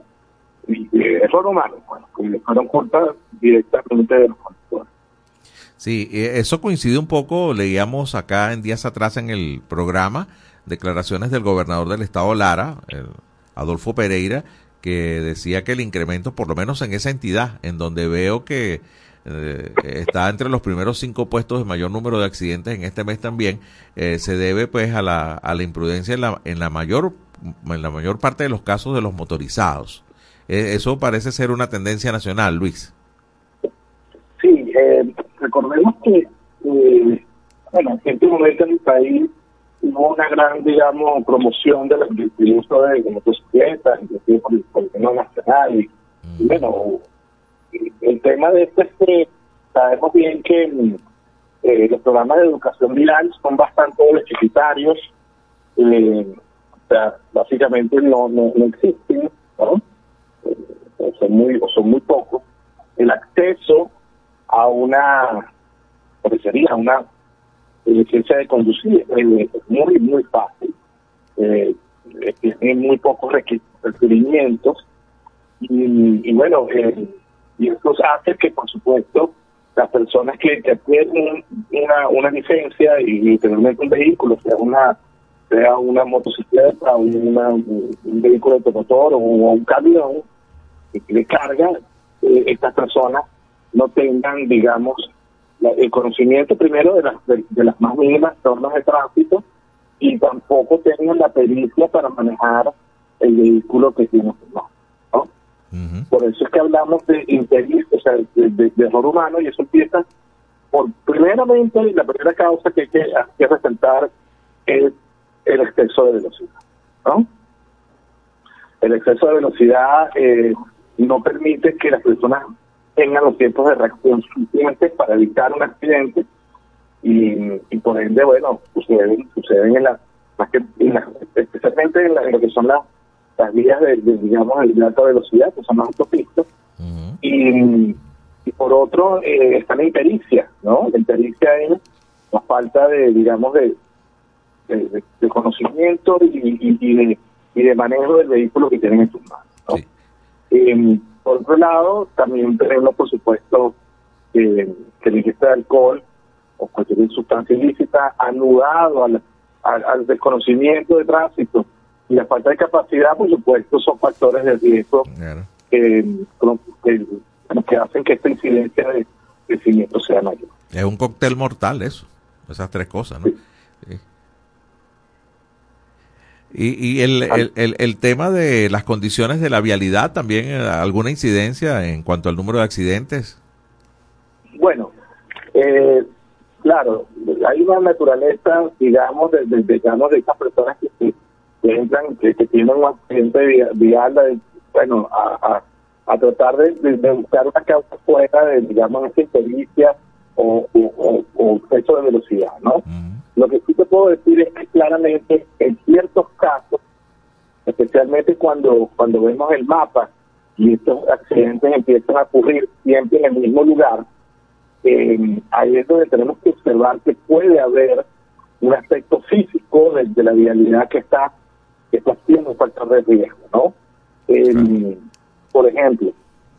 de error humano, bueno, fueron culpa directamente de los conductores. Sí, eh, eso coincide un poco, leíamos acá en días atrás en el programa, declaraciones del gobernador del estado Lara, Adolfo Pereira, que decía que el incremento, por lo menos en esa entidad, en donde veo que eh, está entre los primeros cinco puestos de mayor número de accidentes en este mes también, eh, se debe pues a la, a la imprudencia en la, en la mayor en la mayor parte de los casos de los motorizados. Eh, eso parece ser una tendencia nacional, Luis. Sí, recordemos que bueno, en este momento en el país hubo una gran, digamos, promoción del, uso de, motocicletas, inclusive por el, gobierno nacional. Y, bueno, el tema de esto es que sabemos bien que eh, los programas de educación vial son bastante deficitarios, eh, o sea, básicamente no, no, existen, ¿no? Eh, son muy son muy pocos. El acceso a una, sería una licencia de conducir es muy, muy fácil. Eh, tiene muy pocos requerimientos y, y bueno, eh, y eso hace que, por supuesto, las personas que, que una, una licencia y literalmente un vehículo, sea una sea una motocicleta, una, un vehículo de motor o, un camión de carga, eh, estas personas no tengan, digamos, el conocimiento primero de las, de, las más mínimas normas de tránsito y tampoco tengan la pericia para manejar el vehículo que Por eso es que hablamos de impedir, o sea, de, error humano, y eso empieza por, primeramente, la primera causa que hay que, resaltar es el exceso de velocidad. ¿no? El exceso de velocidad eh, no permite que las personas tengan los tiempos de reacción suficientes para evitar un accidente y, por ende, bueno, suceden, suceden en la, especialmente en, en lo que son las las vías de, digamos, de alta velocidad, que son las autopistas, y, y, por otro eh, está la impericia, ¿no? La impericia es la falta de, digamos, de, de, conocimiento y, y, de, y de manejo del vehículo que tienen en sus manos, ¿no? Em, por otro lado, también tenemos, por supuesto, que el ingesta de alcohol o cualquier sustancia ilícita anudado al, al desconocimiento de tránsito y la falta de capacidad, por supuesto, son factores de riesgo que, que, hacen que esta incidencia de, crecimiento sea mayor. Es un cóctel mortal eso, esas tres cosas, ¿no? Y, y el, el, el, tema de las condiciones de la vialidad, también eh, alguna incidencia en cuanto al número de accidentes. Bueno, eh, claro, hay una naturaleza, digamos, de, de, digamos, de estas personas que, que entran, que, tienen un accidente vial, bueno, a, a, tratar de, buscar una causa fuera de, digamos, esa impericia o, o, exceso de velocidad, ¿no? Lo que sí te puedo decir es que claramente en ciertos casos, especialmente cuando, cuando vemos el mapa y estos accidentes empiezan a ocurrir siempre en el mismo lugar, eh, ahí es donde tenemos que observar que puede haber un aspecto físico de la vialidad que está que está siendo un factor de riesgo, ¿no? Por ejemplo,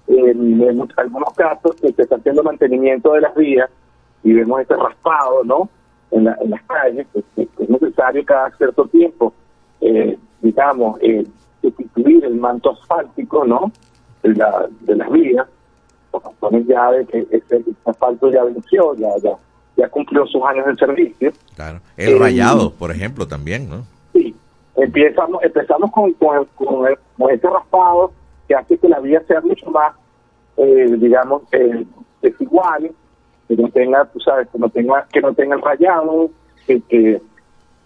en, algunos casos que se está haciendo mantenimiento de las vías y vemos este raspado, ¿no? En, las calles, que, es necesario cada cierto tiempo, eh, digamos, eh, sustituir el manto asfáltico, ¿no? De, la, de las vías, por razones ya de que ese, asfalto ya venció, ya, ya, ya cumplió sus años de servicio. Claro. El rayado, por ejemplo, también, ¿no? Empezamos, empezamos con, con, con, este raspado que hace que la vía sea mucho más, eh, digamos, eh, desigual, que no tenga, tú sabes, que no tenga, que no tenga el rayado, que, que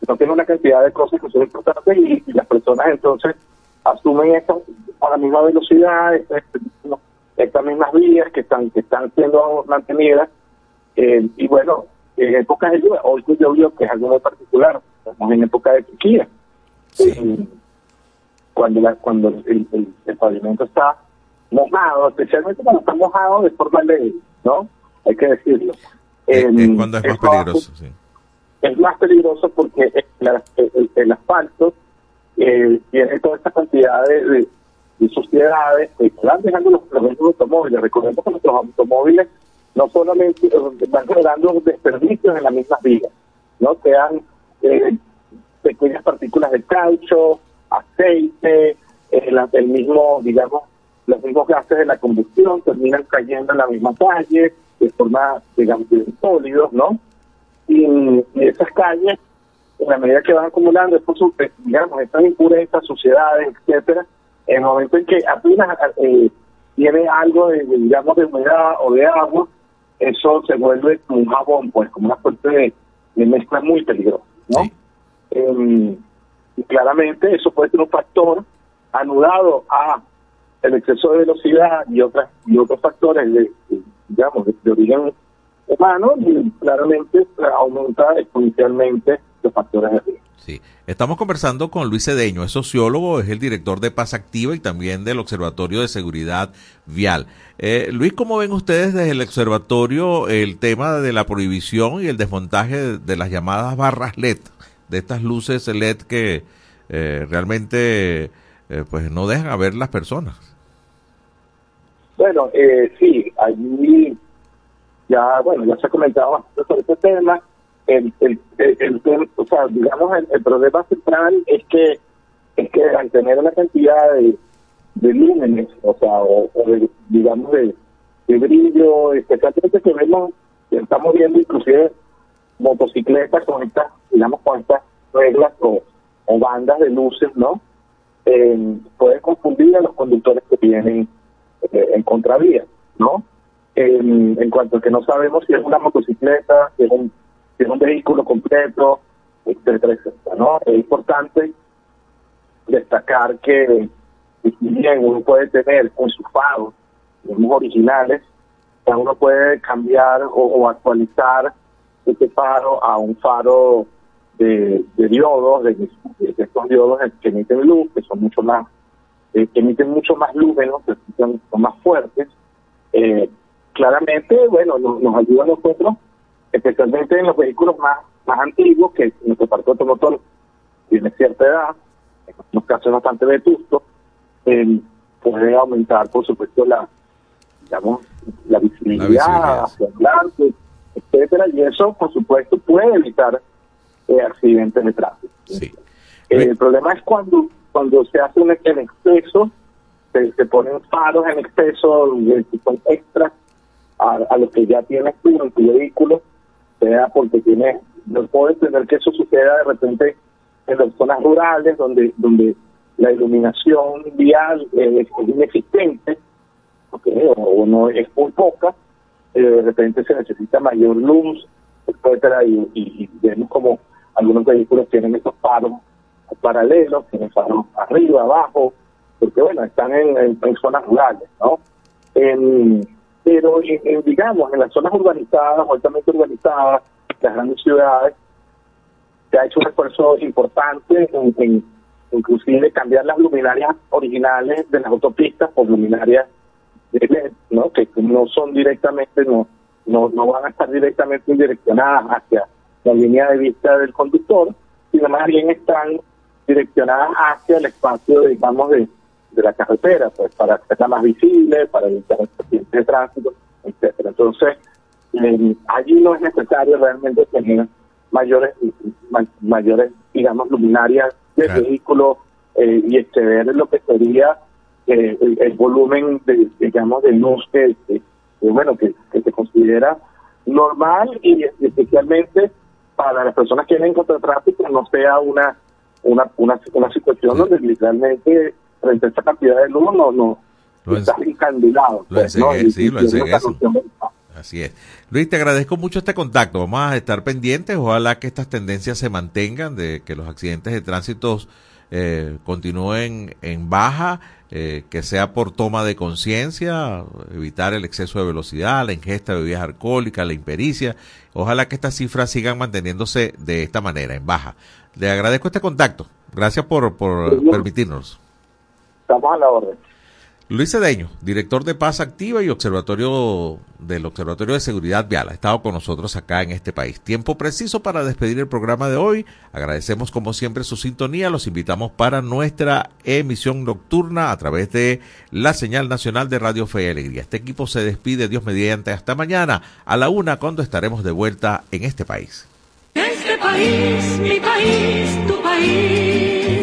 no tenga una cantidad de cosas que son importantes y, las personas entonces asumen esto a la misma velocidad, este, estas mismas vías que están que están siendo mantenidas eh, y bueno, en épocas de lluvia, hoy llovió que es algo muy particular, estamos en época de sequía, cuando la, cuando el, el, pavimento está mojado, especialmente cuando está mojado de forma leve, ¿no? Hay que decirlo. Es, cuando es más peligroso, sí. Es más peligroso porque el, asfalto eh, tiene toda esta cantidad de, suciedades que van dejando los, los automóviles. Recordemos que nuestros automóviles no solamente eh, van generando desperdicios en las mismas vías, ¿no? Sean eh, pequeñas partículas de caucho, aceite, el mismo, digamos, los mismos gases de la combustión terminan cayendo en la misma calle de forma, digamos, sólidos, ¿no? Y, esas calles, en la medida que van acumulando, estos, digamos, estas impurezas, suciedades, etcétera, en el momento en que apenas eh, tiene algo de, digamos, de humedad o de agua, eso se vuelve como un jabón, pues, como una suerte de, mezcla muy peligrosa, ¿no? Em, y claramente eso puede ser un factor anudado a el exceso de velocidad y otras y otros factores de, digamos de, origen humano y claramente aumenta exponencialmente los factores de riesgo. Sí, estamos conversando con Luis Cedeño, es sociólogo, es el director de Paz Activa y también del Observatorio de Seguridad Vial. Eh, Luis, ¿cómo ven ustedes desde el observatorio el tema de la prohibición y el desmontaje de, las llamadas barras LED, de estas luces LED que eh, realmente eh, pues no dejan a ver las personas? Bueno, eh, sí, allí ya, bueno, ya se ha comentado sobre este tema. El, el, el, o sea, digamos, el, problema central es que es que al tener una cantidad de, de lúmenes, o sea, o, de, digamos, de, brillo, especialmente que vemos, estamos viendo inclusive motocicletas con estas, digamos, con estas reglas o, o bandas de luces, ¿no? Eh, puede confundir a los conductores que vienen eh, en contravía, ¿no? En, cuanto a que no sabemos si es una motocicleta, si es un, si es un vehículo completo, etcétera, etcétera, ¿no? Es importante destacar que bien uno puede tener con sus faros, originales, uno puede cambiar o, actualizar este faro a un faro de, de diodos, de, de, estos diodos que emiten luz, que son mucho más eh, que emiten mucho más lúmenos, que son, más fuertes. Eh, claramente, bueno, nos, ayuda a nosotros, especialmente en los vehículos más, más antiguos, que nuestro parque automotor tiene cierta edad, en algunos casos bastante vetusto, eh, puede aumentar, por supuesto, la, digamos, la visibilidad, hacia adelante, etcétera, y eso, por supuesto, puede evitar accidentes de tráfico. el problema es cuando cuando se hace un, en exceso, se, ponen faros en exceso, que son extras a, a lo que ya tienes tú en tu vehículo, sea porque tienes, no puedo entender que eso suceda de repente en las zonas rurales donde donde la iluminación vial es inexistente, o, no es muy poca, eh, de repente se necesita mayor luz, etcétera, y, vemos como algunos vehículos tienen estos faros paralelos, que faros arriba, abajo, porque bueno, están en, zonas rurales, ¿no? pero digamos, en las zonas urbanizadas, altamente urbanizadas, las grandes ciudades, se ha hecho un esfuerzo importante en, inclusive cambiar las luminarias originales de las autopistas por luminarias de LED, ¿no? Que no son directamente, no, no, no van a estar directamente direccionadas hacia la línea de vista del conductor, sino más bien están direccionadas hacia el espacio, digamos, de, de la carretera, pues para hacerla más visible, para evitar accidentes de tránsito, etcétera. Entonces, eh, allí no es necesario realmente tener mayores, mayores digamos, luminarias de vehículos eh, y exceder lo que sería eh, el, volumen, de, digamos, de luz que, bueno, que, se considera normal y especialmente para las personas que vienen contra el tráfico no sea una una, una, una situación donde literalmente frente a esta cantidad de luz no, no lo está encandilado. Lo pues, sí, lo Así es. Luis, te agradezco mucho este contacto. Vamos a estar pendientes. Ojalá que estas tendencias se mantengan, de que los accidentes de tránsito eh, continúen en baja, eh, que sea por toma de conciencia, evitar el exceso de velocidad, la ingesta de bebidas alcohólicas, la impericia. Ojalá que estas cifras sigan manteniéndose de esta manera, en baja. Le agradezco este contacto. Gracias por, por permitirnos. Estamos a la orden. Luis Cedeño, director de Paz Activa y observatorio del Observatorio de Seguridad Vial, ha estado con nosotros acá en este país. Tiempo preciso para despedir el programa de hoy. Agradecemos como siempre su sintonía. Los invitamos para nuestra emisión nocturna a través de la señal nacional de Radio Fe y Alegría. Este equipo se despide, Dios mediante, hasta mañana a la una cuando estaremos de vuelta en este país. Este país, mi país, tu país.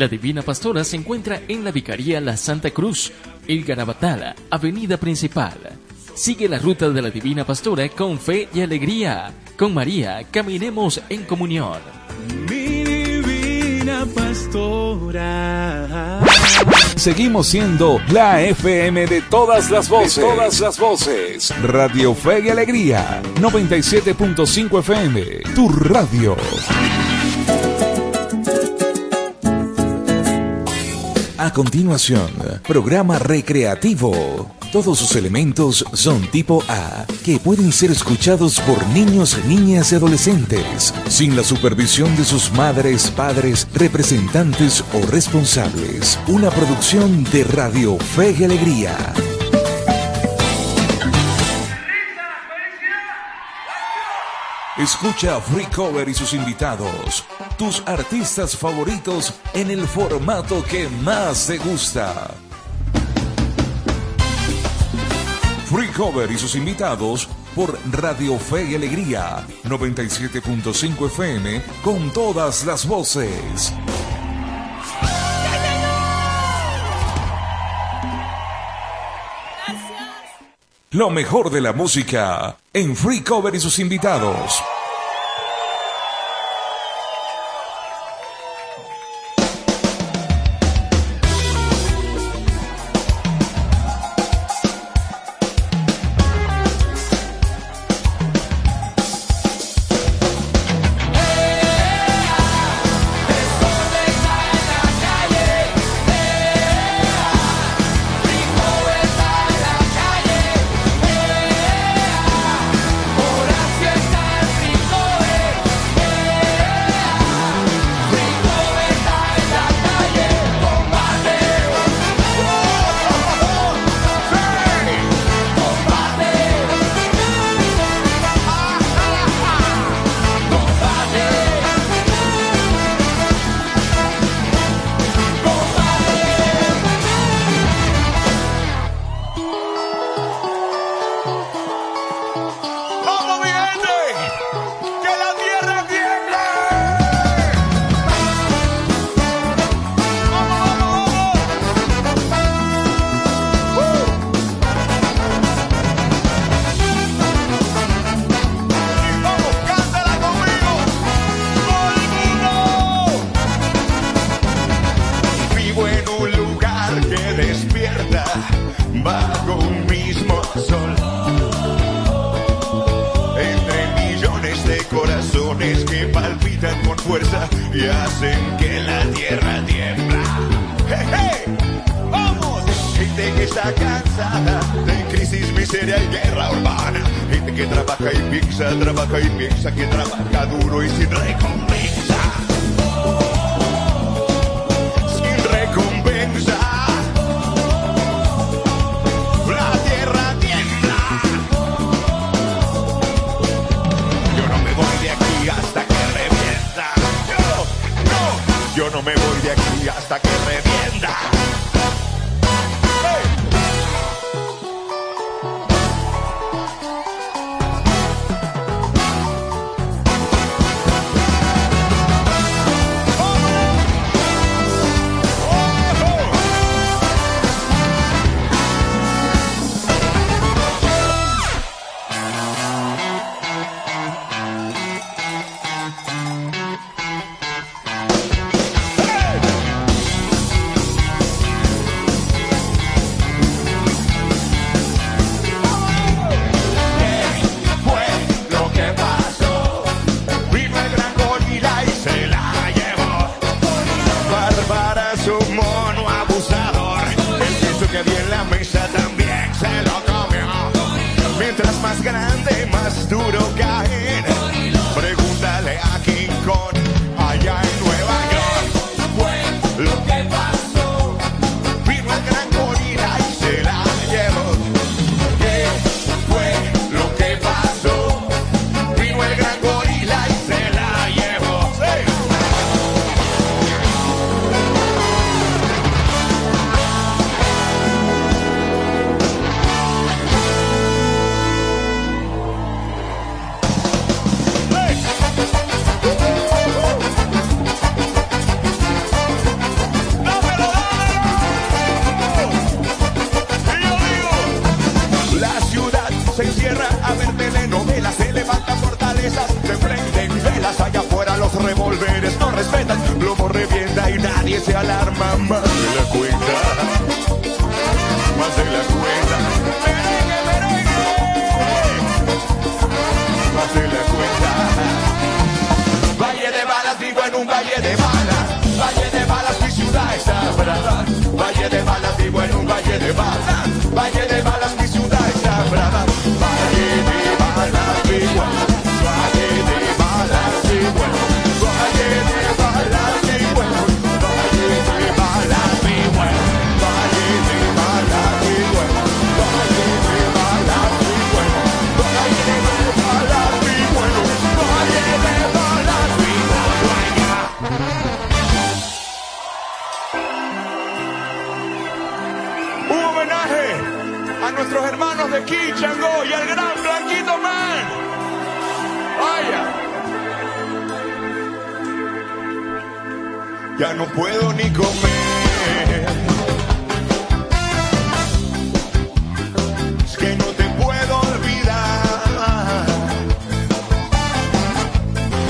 La Divina Pastora se encuentra en la Vicaría La Santa Cruz, El Garabatal, Avenida Principal. Sigue la ruta de la Divina Pastora con fe y alegría. Con María, caminemos en comunión. Mi divina pastora. Seguimos siendo la FM de todas las voces. De todas las voces. Radio Fe y Alegría. 97.5 FM. Tu radio. A continuación, programa recreativo. Todos sus elementos son tipo A, que pueden ser escuchados por niños, niñas y adolescentes, sin la supervisión de sus madres, padres, representantes o responsables. Una producción de Radio Fe y Alegría. Escucha Free Cover y sus invitados, tus artistas favoritos en el formato que más te gusta. Free Cover y sus invitados por Radio Fe y Alegría 97.5 FM con todas las voces. Lo mejor de la música en Free Cover y sus invitados.